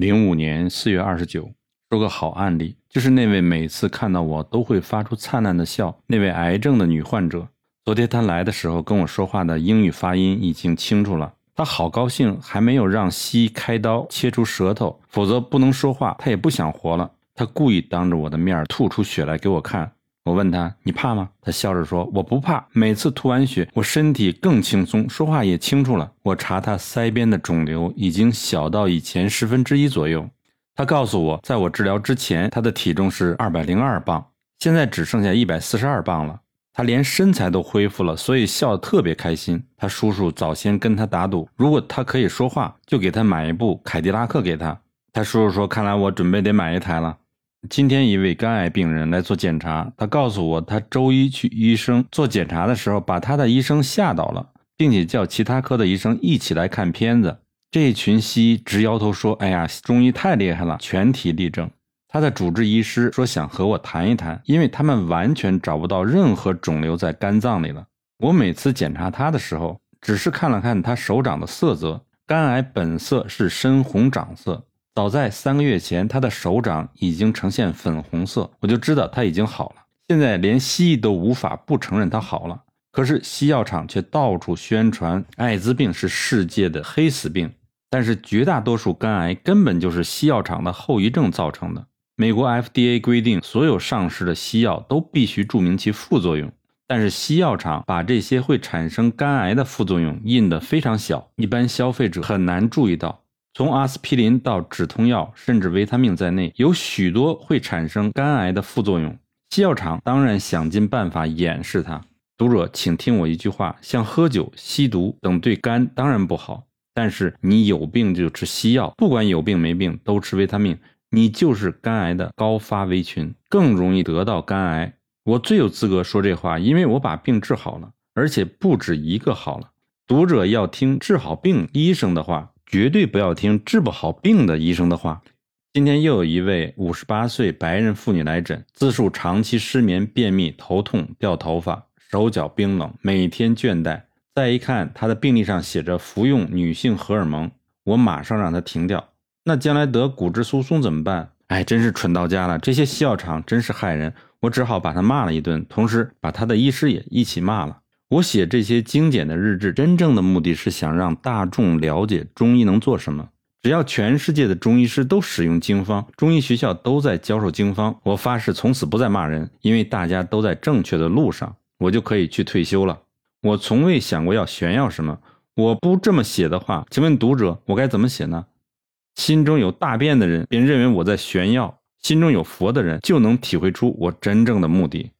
零五年四月二十九，说个好案例，就是那位每次看到我都会发出灿烂的笑那位癌症的女患者。昨天她来的时候跟我说话的英语发音已经清楚了，她好高兴，还没有让西医开刀切除舌头，否则不能说话，她也不想活了。她故意当着我的面吐出血来给我看。我问他：“你怕吗？”他笑着说：“我不怕。每次吐完血，我身体更轻松，说话也清楚了。”我查他腮边的肿瘤已经小到以前十分之一左右。他告诉我，在我治疗之前，他的体重是二百零二磅，现在只剩下一百四十二磅了。他连身材都恢复了，所以笑得特别开心。他叔叔早先跟他打赌，如果他可以说话，就给他买一部凯迪拉克给他。他叔叔说：“看来我准备得买一台了。”今天一位肝癌病人来做检查，他告诉我，他周一去医生做检查的时候，把他的医生吓到了，并且叫其他科的医生一起来看片子。这群西医直摇头说：“哎呀，中医太厉害了，全体立正。”他的主治医师说想和我谈一谈，因为他们完全找不到任何肿瘤在肝脏里了。我每次检查他的时候，只是看了看他手掌的色泽，肝癌本色是深红掌色。早在三个月前，他的手掌已经呈现粉红色，我就知道他已经好了。现在连西医都无法不承认他好了，可是西药厂却到处宣传艾滋病是世界的黑死病。但是绝大多数肝癌根本就是西药厂的后遗症造成的。美国 FDA 规定，所有上市的西药都必须注明其副作用，但是西药厂把这些会产生肝癌的副作用印得非常小，一般消费者很难注意到。从阿司匹林到止痛药，甚至维他命在内，有许多会产生肝癌的副作用。西药厂当然想尽办法掩饰它。读者，请听我一句话：像喝酒、吸毒等对肝当然不好，但是你有病就吃西药，不管有病没病都吃维他命，你就是肝癌的高发危群，更容易得到肝癌。我最有资格说这话，因为我把病治好了，而且不止一个好了。读者要听治好病医生的话。绝对不要听治不好病的医生的话。今天又有一位五十八岁白人妇女来诊，自述长期失眠、便秘、头痛、掉头发、手脚冰冷，每天倦怠。再一看她的病历上写着服用女性荷尔蒙，我马上让她停掉。那将来得骨质疏松怎么办？哎，真是蠢到家了！这些西药厂真是害人。我只好把他骂了一顿，同时把他的医师也一起骂了。我写这些精简的日志，真正的目的是想让大众了解中医能做什么。只要全世界的中医师都使用经方，中医学校都在教授经方，我发誓从此不再骂人，因为大家都在正确的路上，我就可以去退休了。我从未想过要炫耀什么。我不这么写的话，请问读者，我该怎么写呢？心中有大便的人便认为我在炫耀，心中有佛的人就能体会出我真正的目的。